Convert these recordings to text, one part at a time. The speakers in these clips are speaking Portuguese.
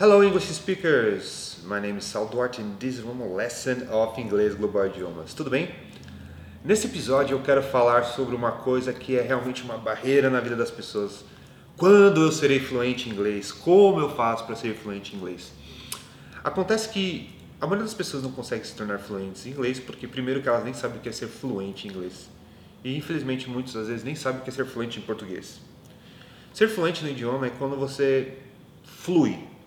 Hello, English speakers. My name is Sal Duarte and this is one lesson of Inglês Global Idiomas. Tudo bem? Nesse episódio eu quero falar sobre uma coisa que é realmente uma barreira na vida das pessoas. Quando eu serei fluente em inglês? Como eu faço para ser fluente em inglês? Acontece que a maioria das pessoas não consegue se tornar fluentes em inglês porque primeiro que elas nem sabem o que é ser fluente em inglês. E infelizmente muitas às vezes nem sabem o que é ser fluente em português. Ser fluente no idioma é quando você flui,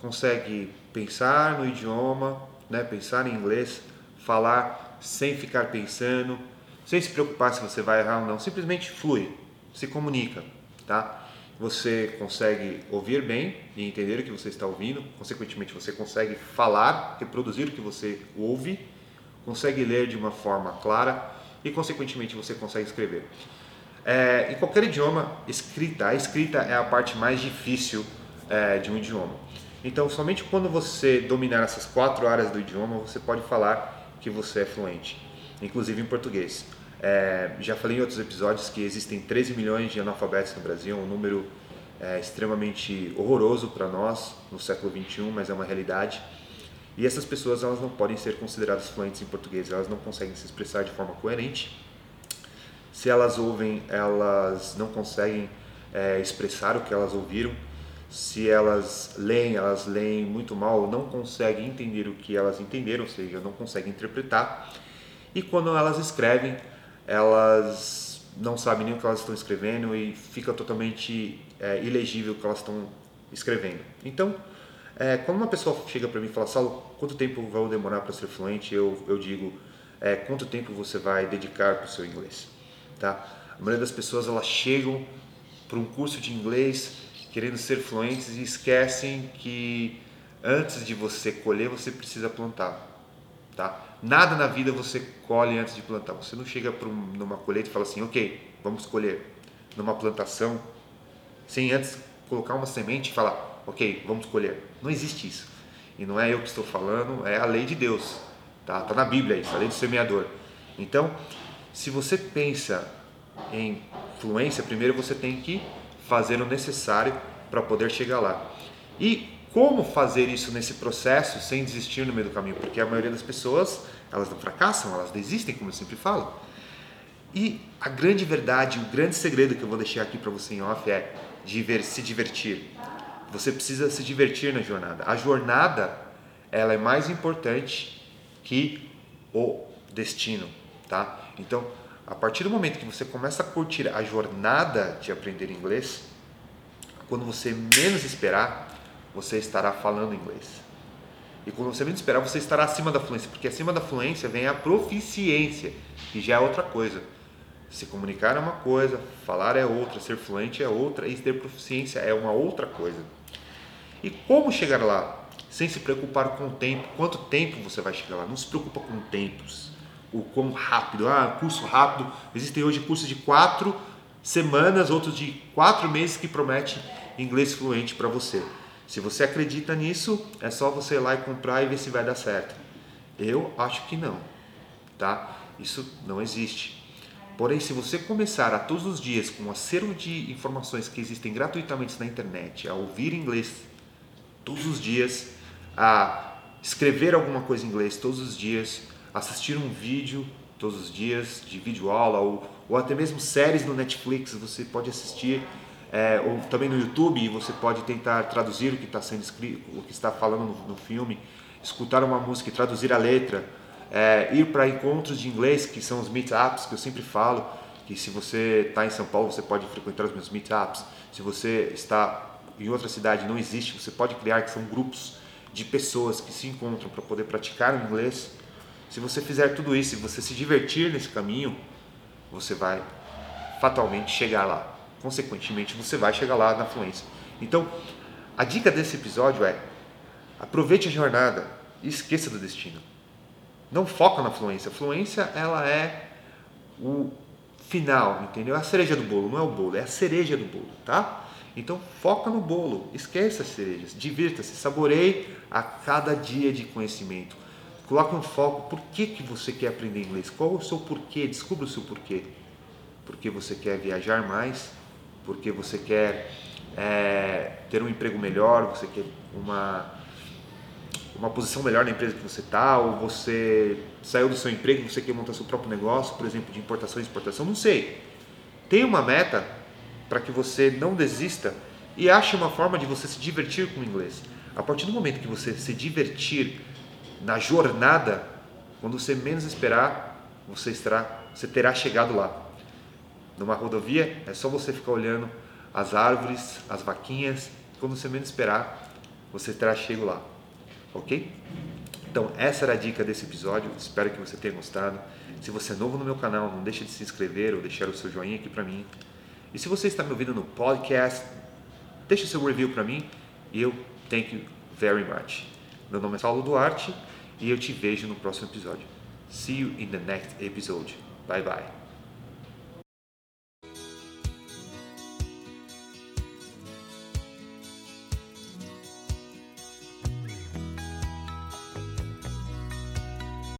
consegue pensar no idioma, né, pensar em inglês, falar sem ficar pensando, sem se preocupar se você vai errar ou não, simplesmente flui, se comunica, tá? Você consegue ouvir bem e entender o que você está ouvindo, consequentemente você consegue falar, reproduzir o que você ouve, consegue ler de uma forma clara e consequentemente você consegue escrever. É, em qualquer idioma, escrita, a escrita é a parte mais difícil é, de um idioma. Então, somente quando você dominar essas quatro áreas do idioma, você pode falar que você é fluente, inclusive em português. É, já falei em outros episódios que existem 13 milhões de analfabetos no Brasil, um número é, extremamente horroroso para nós no século 21, mas é uma realidade. E essas pessoas elas não podem ser consideradas fluentes em português, elas não conseguem se expressar de forma coerente. Se elas ouvem, elas não conseguem é, expressar o que elas ouviram se elas leem, elas leem muito mal, não conseguem entender o que elas entenderam, ou seja, não conseguem interpretar. E quando elas escrevem, elas não sabem nem o que elas estão escrevendo e fica totalmente é, ilegível o que elas estão escrevendo. Então, é, quando uma pessoa chega para mim e fala, Saulo, quanto tempo vai demorar para ser fluente? Eu, eu digo, é, quanto tempo você vai dedicar para o seu inglês? Tá? A maioria das pessoas elas chegam para um curso de inglês querendo ser fluentes e esquecem que antes de você colher, você precisa plantar. Tá? Nada na vida você colhe antes de plantar. Você não chega para um, numa colheita e fala assim, ok, vamos colher. Numa plantação, sem antes colocar uma semente e falar, ok, vamos colher. Não existe isso. E não é eu que estou falando, é a lei de Deus. Tá, tá na Bíblia isso, a lei do semeador. Então, se você pensa em fluência, primeiro você tem que fazer o necessário para poder chegar lá. E como fazer isso nesse processo sem desistir no meio do caminho? Porque a maioria das pessoas, elas não fracassam, elas desistem, como eu sempre falo. E a grande verdade, o grande segredo que eu vou deixar aqui para você em off é de se divertir. Você precisa se divertir na jornada. A jornada, ela é mais importante que o destino, tá? Então, a partir do momento que você começa a curtir a jornada de aprender inglês, quando você menos esperar, você estará falando inglês. E quando você menos esperar, você estará acima da fluência, porque acima da fluência vem a proficiência, que já é outra coisa. Se comunicar é uma coisa, falar é outra, ser fluente é outra e ter proficiência é uma outra coisa. E como chegar lá? Sem se preocupar com o tempo. Quanto tempo você vai chegar lá? Não se preocupa com tempos o quão rápido. Ah, curso rápido. Existem hoje cursos de quatro semanas, outros de quatro meses que promete inglês fluente para você. Se você acredita nisso, é só você ir lá e comprar e ver se vai dar certo. Eu acho que não, tá? Isso não existe. Porém, se você começar a todos os dias com um acervo de informações que existem gratuitamente na internet, a ouvir inglês todos os dias, a escrever alguma coisa em inglês todos os dias, assistir um vídeo todos os dias de vídeo aula ou, ou até mesmo séries no Netflix você pode assistir é, ou também no YouTube você pode tentar traduzir o que está sendo escrito o que está falando no, no filme escutar uma música e traduzir a letra é, ir para encontros de inglês que são os meetups que eu sempre falo que se você está em São Paulo você pode frequentar os meus meetups se você está em outra cidade não existe você pode criar que são grupos de pessoas que se encontram para poder praticar o inglês se você fizer tudo isso e você se divertir nesse caminho, você vai fatalmente chegar lá. Consequentemente, você vai chegar lá na fluência. Então, a dica desse episódio é: aproveite a jornada e esqueça do destino. Não foca na fluência. A fluência ela é o final, entendeu? É a cereja do bolo, não é o bolo, é a cereja do bolo, tá? Então foca no bolo, esqueça as cerejas, divirta-se, saboreie a cada dia de conhecimento. Coloque um foco. Por que, que você quer aprender inglês? Qual o seu porquê? Descubra o seu porquê. Porque você quer viajar mais? Porque você quer é, ter um emprego melhor, você quer uma, uma posição melhor na empresa que você está, ou você saiu do seu emprego e você quer montar seu próprio negócio, por exemplo, de importação e exportação, não sei. Tem uma meta para que você não desista e ache uma forma de você se divertir com o inglês. A partir do momento que você se divertir na jornada, quando você menos esperar, você, estará, você terá chegado lá. Numa rodovia, é só você ficar olhando as árvores, as vaquinhas, quando você menos esperar, você terá chego lá. Ok? Então, essa era a dica desse episódio. Espero que você tenha gostado. Se você é novo no meu canal, não deixe de se inscrever ou deixar o seu joinha aqui para mim. E se você está me ouvindo no podcast, deixe seu review para mim e eu thank you very much. Meu nome é Paulo Duarte e eu te vejo no próximo episódio. See you in the next episode. Bye bye.